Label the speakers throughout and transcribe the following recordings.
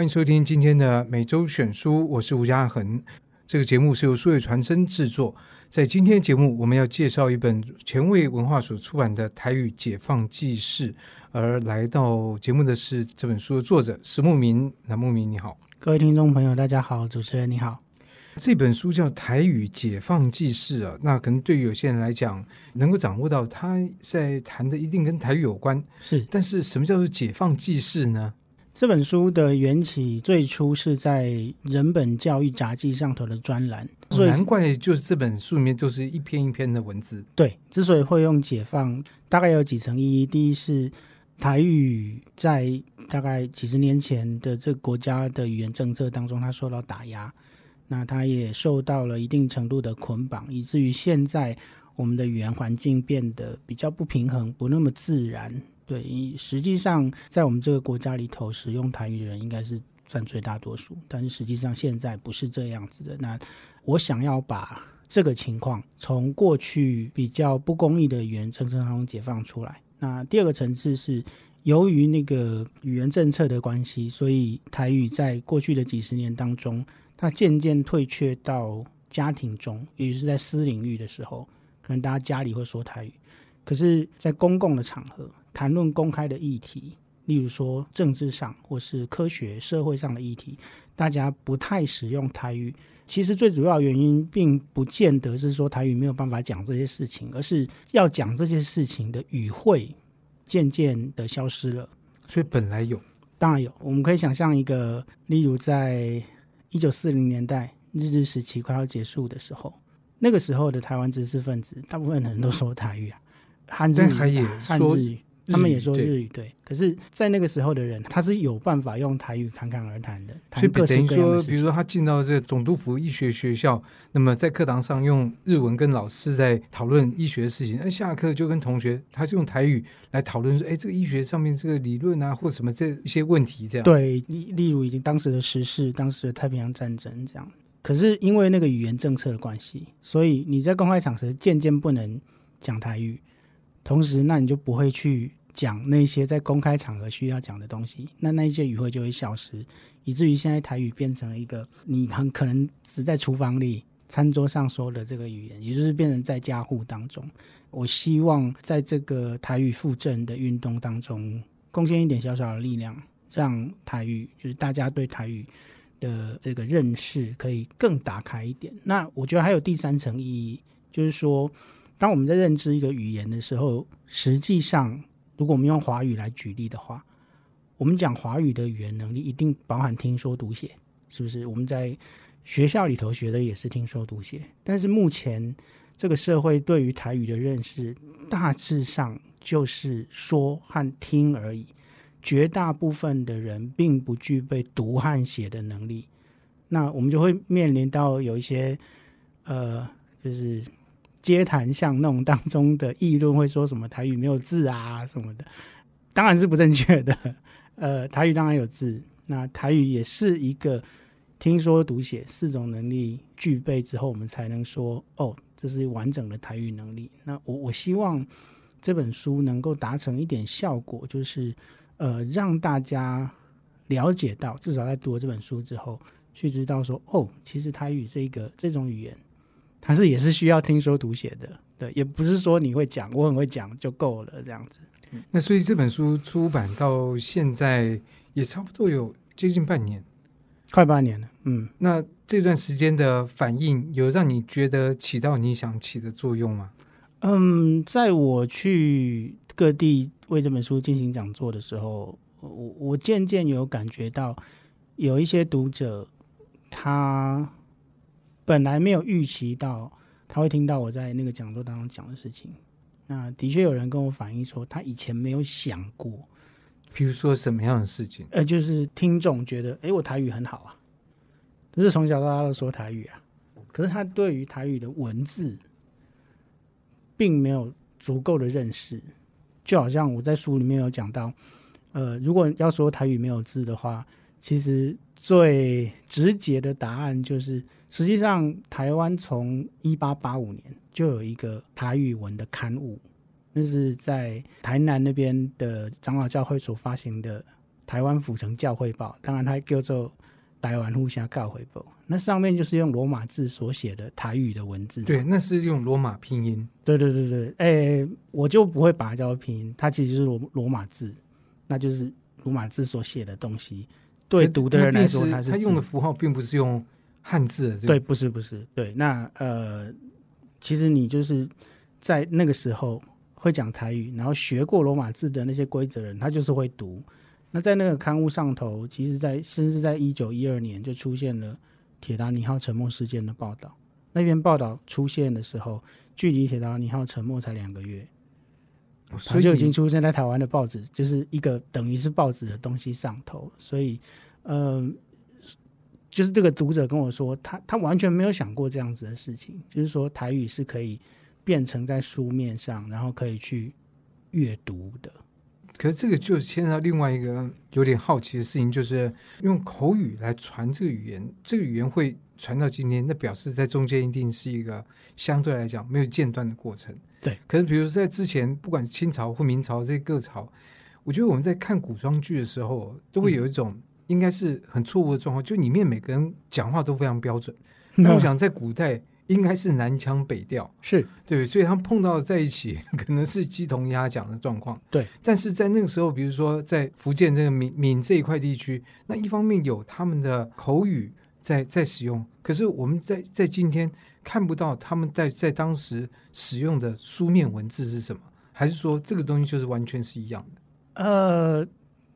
Speaker 1: 欢迎收听今天的每周选书，我是吴嘉恒。这个节目是由数位传声制作。在今天节目，我们要介绍一本前卫文化所出版的《台语解放纪事》，而来到节目的是这本书的作者石慕明。那慕明你好，
Speaker 2: 各位听众朋友，大家好，主持人你好。
Speaker 1: 这本书叫《台语解放纪事》啊，那可能对于有些人来讲，能够掌握到他在谈的一定跟台语有关，
Speaker 2: 是。
Speaker 1: 但是什么叫做解放纪事呢？
Speaker 2: 这本书的缘起最初是在人本教育杂技上头的专栏，所以
Speaker 1: 难怪就是这本书里面就是一篇一篇的文字。
Speaker 2: 对，之所以会用解放，大概有几层意义。第一是台语在大概几十年前的这个国家的语言政策当中，它受到打压，那它也受到了一定程度的捆绑，以至于现在我们的语言环境变得比较不平衡，不那么自然。对，实际上在我们这个国家里头，使用台语的人应该是占最大多数。但是实际上现在不是这样子的。那我想要把这个情况从过去比较不公义的语言政策当中解放出来。那第二个层次是，由于那个语言政策的关系，所以台语在过去的几十年当中，它渐渐退却到家庭中，也就是在私领域的时候，可能大家家里会说台语，可是，在公共的场合。谈论公开的议题，例如说政治上或是科学社会上的议题，大家不太使用台语。其实最主要原因，并不见得是说台语没有办法讲这些事情，而是要讲这些事情的语汇渐渐的消失了。
Speaker 1: 所以本来有，
Speaker 2: 当然有。我们可以想象一个，例如在一九四零年代日治时期快要结束的时候，那个时候的台湾知识分子，大部分人都说台语啊，汉字汉字语。他们也说日语对，对，可是，在那个时候的人，他是有办法用台语侃侃而谈的。
Speaker 1: 所以等于说，比如说他进到这个总督府医学学校，那么在课堂上用日文跟老师在讨论医学的事情，那下课就跟同学，他是用台语来讨论说，哎，这个医学上面这个理论啊，或什么这一些问题这样。
Speaker 2: 对，例例如已经当时的时事，当时的太平洋战争这样。可是因为那个语言政策的关系，所以你在公开场合渐渐不能讲台语，同时那你就不会去。讲那些在公开场合需要讲的东西，那那一些语汇就会消失，以至于现在台语变成了一个你很可能只在厨房里、餐桌上说的这个语言，也就是变成在家户当中。我希望在这个台语复振的运动当中，贡献一点小小的力量，让台语就是大家对台语的这个认识可以更打开一点。那我觉得还有第三层意义，就是说，当我们在认知一个语言的时候，实际上。如果我们用华语来举例的话，我们讲华语的语言能力一定包含听说读写，是不是？我们在学校里头学的也是听说读写，但是目前这个社会对于台语的认识大致上就是说和听而已，绝大部分的人并不具备读和写的能力，那我们就会面临到有一些呃，就是。街谈巷弄当中的议论会说什么台语没有字啊什么的，当然是不正确的。呃，台语当然有字，那台语也是一个听说读写四种能力具备之后，我们才能说哦，这是完整的台语能力。那我我希望这本书能够达成一点效果，就是呃让大家了解到，至少在读了这本书之后，去知道说哦，其实台语这个这种语言。它是也是需要听说读写的，对，也不是说你会讲，我很会讲就够了这样子。
Speaker 1: 那所以这本书出版到现在也差不多有接近半年，
Speaker 2: 快半年了。嗯，
Speaker 1: 那这段时间的反应有让你觉得起到你想起的作用吗？
Speaker 2: 嗯，在我去各地为这本书进行讲座的时候，我我渐渐有感觉到有一些读者他。本来没有预期到他会听到我在那个讲座当中讲的事情，那的确有人跟我反映说，他以前没有想过，
Speaker 1: 比如说什么样的事情？
Speaker 2: 呃，就是听众觉得，哎，我台语很好啊，只是从小到大都说台语啊，可是他对于台语的文字并没有足够的认识，就好像我在书里面有讲到，呃，如果要说台语没有字的话，其实。最直接的答案就是，实际上台湾从一八八五年就有一个台语文的刊物，那是在台南那边的长老教会所发行的台湾府城教会报，当然它叫做台湾府城教会报，那上面就是用罗马字所写的台语的文字。
Speaker 1: 对，那是用罗马拼音。
Speaker 2: 对对对对，哎、欸，我就不会把它叫做拼音，它其实就是罗罗马字，那就是罗马字所写的东西。对读的人来说，它是
Speaker 1: 他用的符号并不是用汉字的、
Speaker 2: 对，不是不是，对。那呃，其实你就是在那个时候会讲台语，然后学过罗马字的那些规则人，他就是会读。那在那个刊物上头，其实在甚至在一九一二年就出现了铁达尼号沉没事件的报道。那篇报道出现的时候，距离铁达尼号沉没才两个月。所以就已经出现在台湾的报纸，就是一个等于是报纸的东西上头。所以，嗯、呃，就是这个读者跟我说，他他完全没有想过这样子的事情，就是说台语是可以变成在书面上，然后可以去阅读的。
Speaker 1: 可是这个就牵扯到另外一个有点好奇的事情，就是用口语来传这个语言，这个语言会传到今天，那表示在中间一定是一个相对来讲没有间断的过程。
Speaker 2: 对。
Speaker 1: 可是比如说在之前，不管是清朝或明朝这些各朝，我觉得我们在看古装剧的时候，都会有一种应该是很错误的状况，嗯、就里面每个人讲话都非常标准。那我想在古代。应该是南腔北调，
Speaker 2: 是
Speaker 1: 对，所以他们碰到在一起，可能是鸡同鸭讲的状况。
Speaker 2: 对，
Speaker 1: 但是在那个时候，比如说在福建这个闽闽这一块地区，那一方面有他们的口语在在使用，可是我们在在今天看不到他们在在当时使用的书面文字是什么，还是说这个东西就是完全是一样的？
Speaker 2: 呃，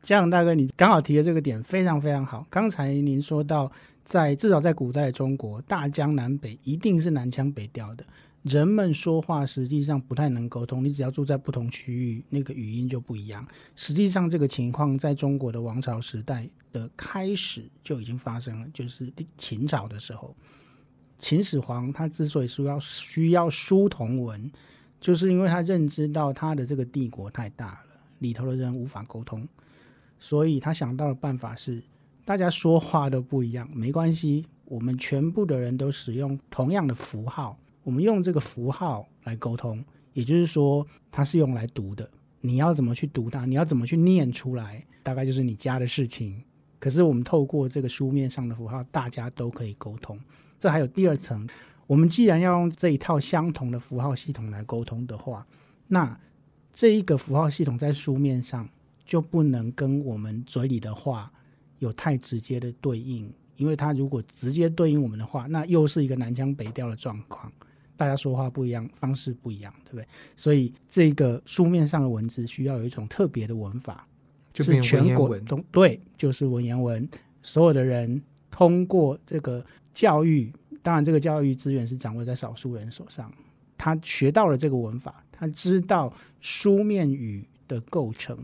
Speaker 2: 嘉恒大哥，你刚好提的这个点非常非常好。刚才您说到。在至少在古代中国，大江南北一定是南腔北调的。人们说话实际上不太能沟通，你只要住在不同区域，那个语音就不一样。实际上，这个情况在中国的王朝时代的开始就已经发生了，就是秦朝的时候，秦始皇他之所以说要需要书同文，就是因为他认知到他的这个帝国太大了，里头的人无法沟通，所以他想到的办法是。大家说话都不一样，没关系，我们全部的人都使用同样的符号，我们用这个符号来沟通，也就是说，它是用来读的。你要怎么去读它，你要怎么去念出来，大概就是你家的事情。可是我们透过这个书面上的符号，大家都可以沟通。这还有第二层，我们既然要用这一套相同的符号系统来沟通的话，那这一个符号系统在书面上就不能跟我们嘴里的话。有太直接的对应，因为它如果直接对应我们的话，那又是一个南腔北调的状况，大家说话不一样，方式不一样，对不对？所以这个书面上的文字需要有一种特别的文法，
Speaker 1: 就是全国
Speaker 2: 都对，就是文言文。所有的人通过这个教育，当然这个教育资源是掌握在少数人手上，他学到了这个文法，他知道书面语的构成，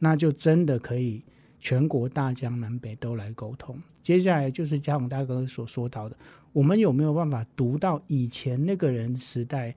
Speaker 2: 那就真的可以。全国大江南北都来沟通，接下来就是嘉宏大哥所说到的，我们有没有办法读到以前那个人时代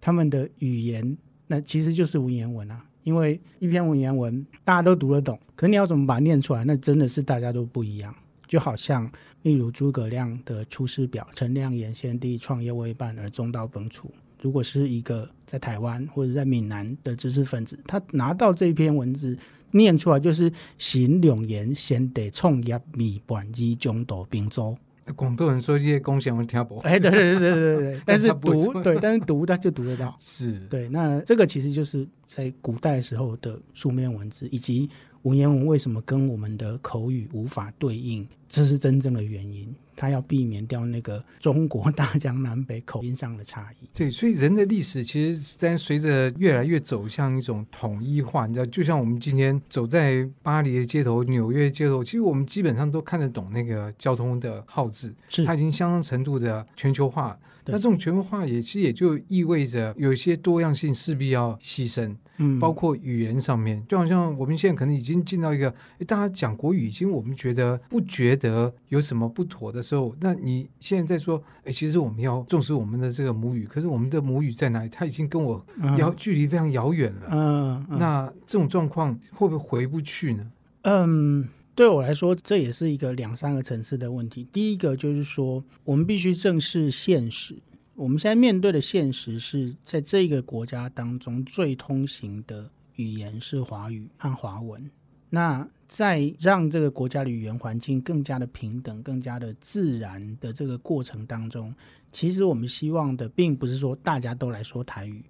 Speaker 2: 他们的语言？那其实就是文言文啊，因为一篇文言文大家都读得懂，可你要怎么把它念出来？那真的是大家都不一样。就好像例如诸葛亮的《出师表》，陈亮言先帝创业未半而中道崩殂。如果是一个在台湾或者在闽南的知识分子，他拿到这一篇文字。念出来就是“行两言，先得创业未半而中道并州”。
Speaker 1: 广东人说这些贡献我听不。
Speaker 2: 哎，对对对对对 对，但是读对，但是读他就读得到。
Speaker 1: 是
Speaker 2: 对，那这个其实就是在古代时候的书面文字，以及文言文为什么跟我们的口语无法对应，这是真正的原因。他要避免掉那个中国大江南北口音上的差异。
Speaker 1: 对，所以人的历史其实在随着越来越走向一种统一化。你知道，就像我们今天走在巴黎的街头、纽约街头，其实我们基本上都看得懂那个交通的号志，是它已经相当程度的全球化。那这种全球化也其实也就意味着有一些多样性势必要牺牲。嗯，包括语言上面，就好像我们现在可能已经进到一个，大家讲国语已经我们觉得不觉得有什么不妥的时候，那你现在在说，哎，其实我们要重视我们的这个母语，可是我们的母语在哪里？它已经跟我遥距离非常遥远了。嗯，嗯，那这种状况会不会回不去呢？
Speaker 2: 嗯，对我来说，这也是一个两三个层次的问题。第一个就是说，我们必须正视现实。我们现在面对的现实是在这个国家当中最通行的语言是华语和华文。那在让这个国家的语言环境更加的平等、更加的自然的这个过程当中，其实我们希望的并不是说大家都来说台语，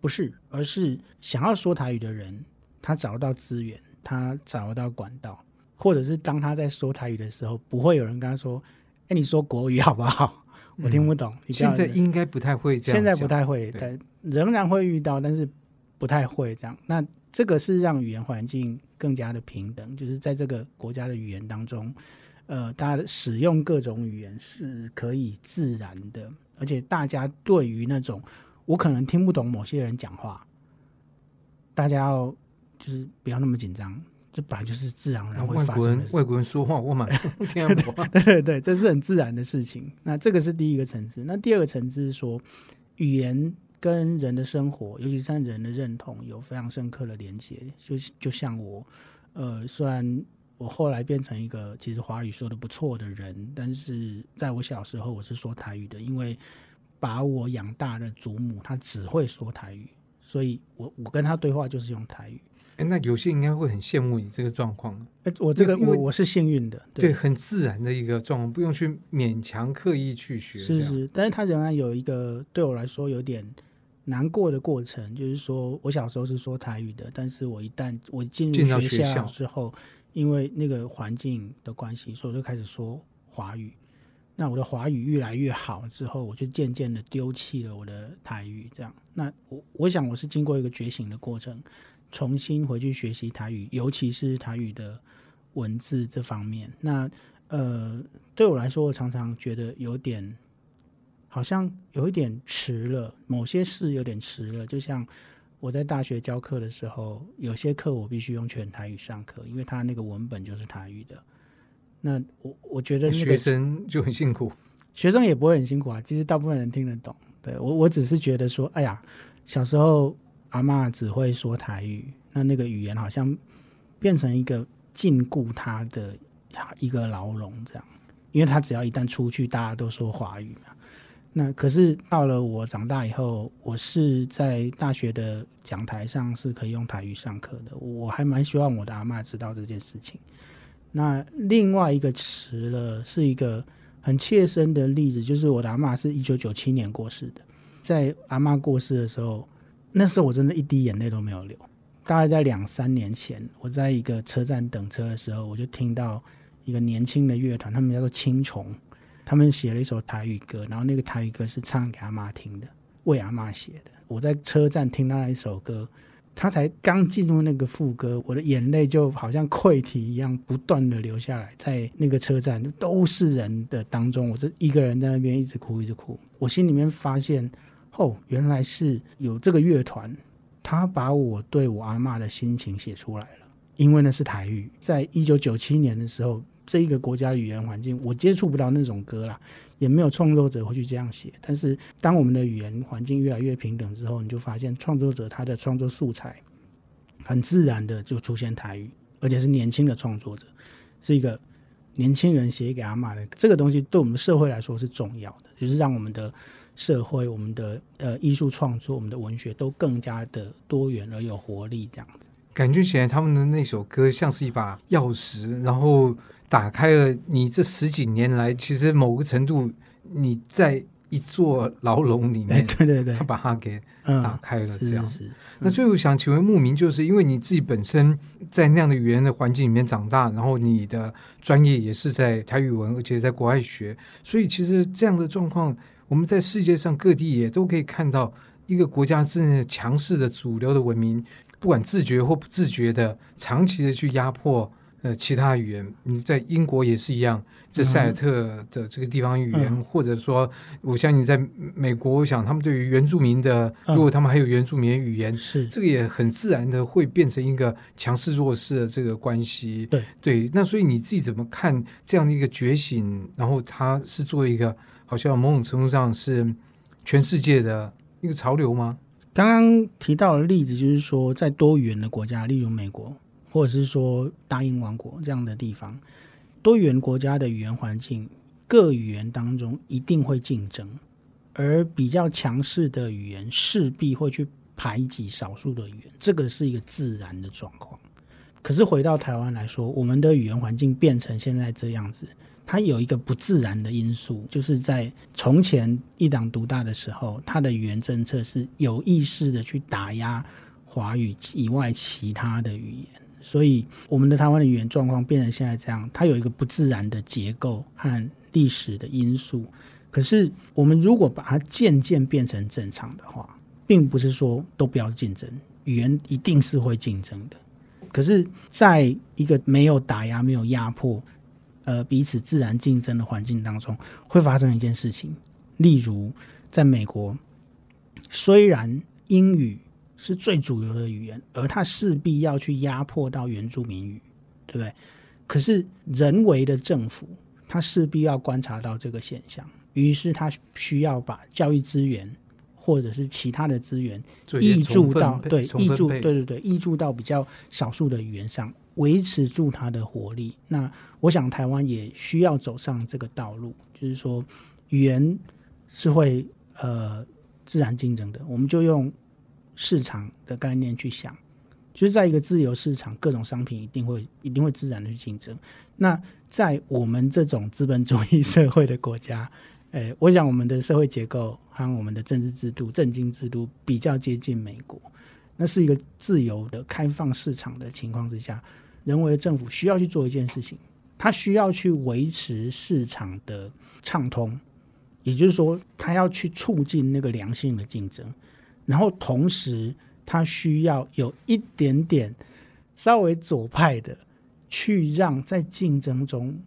Speaker 2: 不是，而是想要说台语的人，他找得到资源，他找得到管道，或者是当他在说台语的时候，不会有人跟他说：“哎，你说国语好不好？我听不懂。嗯”
Speaker 1: 现在应该不太会这样，
Speaker 2: 现在不太会，但仍然会遇到，但是不太会这样。那这个是让语言环境更加的平等，就是在这个国家的语言当中，呃，大家使用各种语言是可以自然的，而且大家对于那种我可能听不懂某些人讲话，大家要就是不要那么紧张，这本来就是自然而然会发生的。外国人
Speaker 1: 外国人说话我蛮 听不懂，
Speaker 2: 对对对，这是很自然的事情。那这个是第一个层次，那第二个层次是说语言。跟人的生活，尤其是人的认同，有非常深刻的连接。就就像我，呃，虽然我后来变成一个其实华语说的不错的人，但是在我小时候我是说台语的，因为把我养大的祖母她只会说台语，所以我我跟她对话就是用台语。
Speaker 1: 哎，那有些应该会很羡慕你这个状况。
Speaker 2: 哎，我这个我我是幸运的，对，
Speaker 1: 对，很自然的一个状况，不用去勉强刻意去学。
Speaker 2: 是是，但是他仍然有一个对我来说有点。难过的过程就是说，我小时候是说台语的，但是我一旦我进入学校之后，因为那个环境的关系，所以我就开始说华语。那我的华语越来越好之后，我就渐渐的丢弃了我的台语。这样，那我我想我是经过一个觉醒的过程，重新回去学习台语，尤其是台语的文字这方面。那呃，对我来说，我常常觉得有点。好像有一点迟了，某些事有点迟了。就像我在大学教课的时候，有些课我必须用全台语上课，因为他那个文本就是台语的。那我我觉得、那个、
Speaker 1: 学生就很辛苦，
Speaker 2: 学生也不会很辛苦啊。其实大部分人听得懂。对，我，我只是觉得说，哎呀，小时候阿嬷只会说台语，那那个语言好像变成一个禁锢他的一个牢笼这样，因为他只要一旦出去，大家都说华语嘛。那可是到了我长大以后，我是在大学的讲台上是可以用台语上课的。我还蛮希望我的阿嬷知道这件事情。那另外一个迟了，是一个很切身的例子，就是我的阿嬷是一九九七年过世的。在阿嬷过世的时候，那时候我真的一滴眼泪都没有流。大概在两三年前，我在一个车站等车的时候，我就听到一个年轻的乐团，他们叫做青虫。他们写了一首台语歌，然后那个台语歌是唱给阿妈听的，为阿妈写的。我在车站听到那一首歌，他才刚进入那个副歌，我的眼泪就好像溃堤一样，不断的流下来。在那个车站都是人的当中，我是一个人在那边一直哭，一直哭。我心里面发现，哦，原来是有这个乐团，他把我对我阿妈的心情写出来了，因为那是台语。在一九九七年的时候。这一个国家的语言环境，我接触不到那种歌啦，也没有创作者会去这样写。但是，当我们的语言环境越来越平等之后，你就发现创作者他的创作素材很自然的就出现台语，而且是年轻的创作者，是一个年轻人写给阿嬷的。这个东西对我们社会来说是重要的，就是让我们的社会、我们的呃艺术创作、我们的文学都更加的多元而有活力。这样子，
Speaker 1: 感觉起来他们的那首歌像是一把钥匙，然后。打开了你这十几年来，其实某个程度你在一座牢笼里面，
Speaker 2: 哎、对对对，
Speaker 1: 他把它给打开了，这样。
Speaker 2: 嗯、是是是
Speaker 1: 那最后想请问牧民，就是因为你自己本身在那样的语言的环境里面长大，然后你的专业也是在台语文，而且在国外学，所以其实这样的状况，我们在世界上各地也都可以看到一个国家真的强势的主流的文明，不管自觉或不自觉的，长期的去压迫。呃，其他语言，你在英国也是一样，这塞尔特的这个地方语言，嗯、或者说，我相信在美国，我想他们对于原住民的，嗯、如果他们还有原住民语言，
Speaker 2: 是
Speaker 1: 这个也很自然的会变成一个强势弱势的这个关系。
Speaker 2: 对
Speaker 1: 对，那所以你自己怎么看这样的一个觉醒？然后它是作为一个好像某种程度上是全世界的一个潮流吗？
Speaker 2: 刚刚提到的例子就是说，在多语言的国家，例如美国。或者是说大英王国这样的地方，多元国家的语言环境，各语言当中一定会竞争，而比较强势的语言势必会去排挤少数的语言，这个是一个自然的状况。可是回到台湾来说，我们的语言环境变成现在这样子，它有一个不自然的因素，就是在从前一党独大的时候，它的语言政策是有意识的去打压华语以外其他的语言，所以我们的台湾的语言状况变成现在这样，它有一个不自然的结构和历史的因素。可是我们如果把它渐渐变成正常的话，并不是说都不要竞争，语言一定是会竞争的。可是，在一个没有打压、没有压迫，呃，彼此自然竞争的环境当中，会发生一件事情。例如，在美国，虽然英语是最主流的语言，而它势必要去压迫到原住民语，对不对？可是，人为的政府，它势必要观察到这个现象，于是他需要把教育资源。或者是其他的资源挹注到对挹注对对对挹注到比较少数的语言上，维持住它的活力。那我想台湾也需要走上这个道路，就是说语言是会呃自然竞争的。我们就用市场的概念去想，就是在一个自由市场，各种商品一定会一定会自然的去竞争。那在我们这种资本主义社会的国家。诶，我想我们的社会结构和我们的政治制度、政经制度比较接近美国，那是一个自由的、开放市场的情况之下，人为的政府需要去做一件事情，它需要去维持市场的畅通，也就是说，它要去促进那个良性的竞争，然后同时，它需要有一点点稍微左派的，去让在竞争中。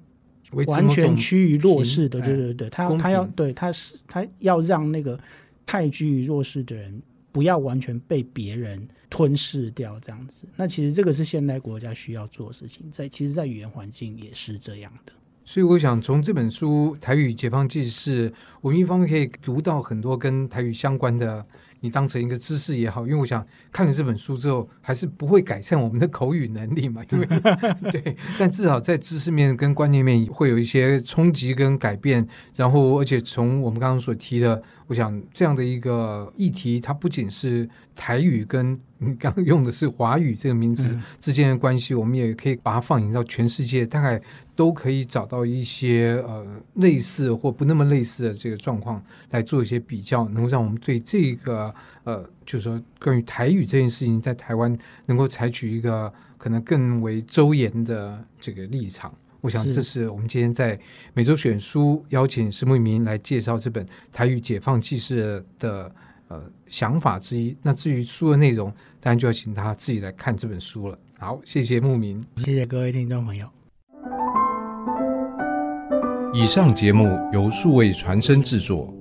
Speaker 2: 完全趋于弱势的，对对对，他他要对他是他要让那个太趋于弱势的人不要完全被别人吞噬掉，这样子。那其实这个是现代国家需要做的事情，在其实，在语言环境也是这样的。
Speaker 1: 所以，我想从这本书《台语解放记事》，我们一方面可以读到很多跟台语相关的。你当成一个知识也好，因为我想看了这本书之后，还是不会改善我们的口语能力嘛。因为 对，但至少在知识面跟观念面会有一些冲击跟改变。然后，而且从我们刚刚所提的，我想这样的一个议题，它不仅是台语跟你刚刚用的是华语这个名字之间的关系，我们也可以把它放映到全世界，大概。都可以找到一些呃类似或不那么类似的这个状况来做一些比较，能够让我们对这个呃，就是说关于台语这件事情，在台湾能够采取一个可能更为周延的这个立场。我想这是我们今天在每周选书邀请石木明来介绍这本《台语解放记事》的呃想法之一。那至于书的内容，当然就要请他自己来看这本书了。好，谢谢牧民，
Speaker 2: 谢谢各位听众朋友。
Speaker 1: 以上节目由数位传声制作。